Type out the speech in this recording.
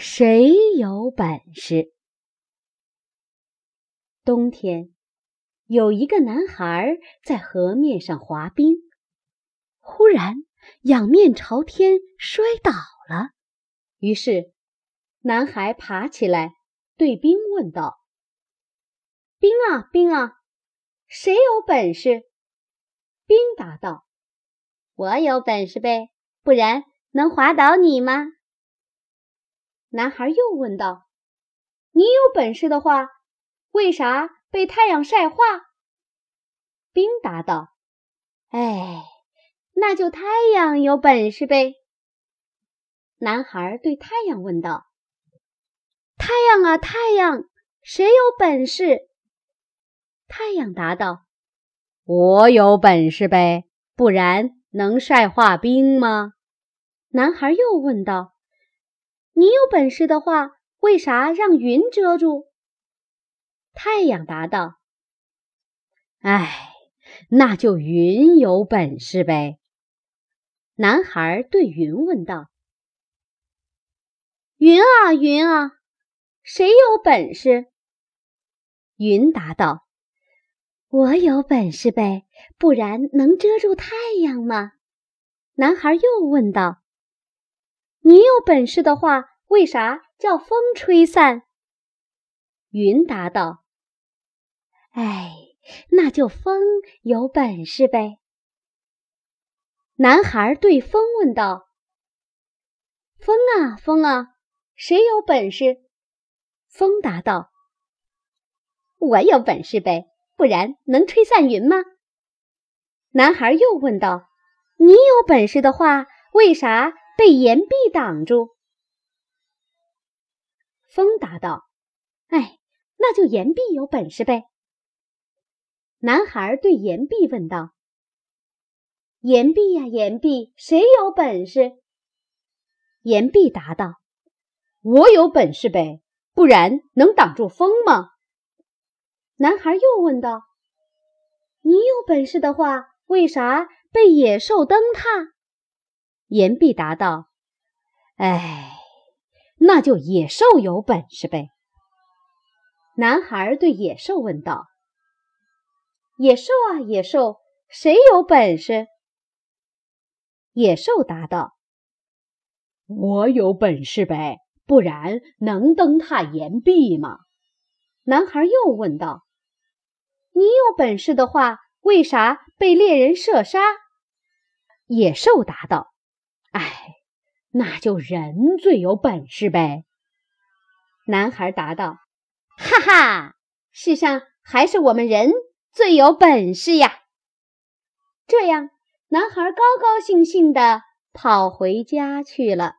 谁有本事？冬天，有一个男孩在河面上滑冰，忽然仰面朝天摔倒了。于是，男孩爬起来，对冰问道：“冰啊，冰啊，谁有本事？”冰答道：“我有本事呗，不然能滑倒你吗？”男孩又问道：“你有本事的话，为啥被太阳晒化？”冰答道：“哎，那就太阳有本事呗。”男孩对太阳问道：“太阳啊，太阳，谁有本事？”太阳答道：“我有本事呗，不然能晒化冰吗？”男孩又问道。你有本事的话，为啥让云遮住？太阳答道：“哎，那就云有本事呗。”男孩对云问道：“云啊云啊，谁有本事？”云答道：“我有本事呗，不然能遮住太阳吗？”男孩又问道。你有本事的话，为啥叫风吹散？云答道：“哎，那就风有本事呗。”男孩对风问道：“风啊，风啊，谁有本事？”风答道：“我有本事呗，不然能吹散云吗？”男孩又问道：“你有本事的话，为啥？”被岩壁挡住，风答道：“哎，那就岩壁有本事呗。”男孩对岩壁问道：“岩壁呀，岩壁，谁有本事？”岩壁答道：“我有本事呗，不然能挡住风吗？”男孩又问道：“你有本事的话，为啥被野兽蹬踏？”岩壁答道：“哎，那就野兽有本事呗。”男孩对野兽问道：“野兽啊，野兽，谁有本事？”野兽答道：“我有本事呗，不然能蹬踏岩壁吗？”男孩又问道：“你有本事的话，为啥被猎人射杀？”野兽答道。哎，那就人最有本事呗。男孩答道：“哈哈，世上还是我们人最有本事呀。”这样，男孩高高兴兴地跑回家去了。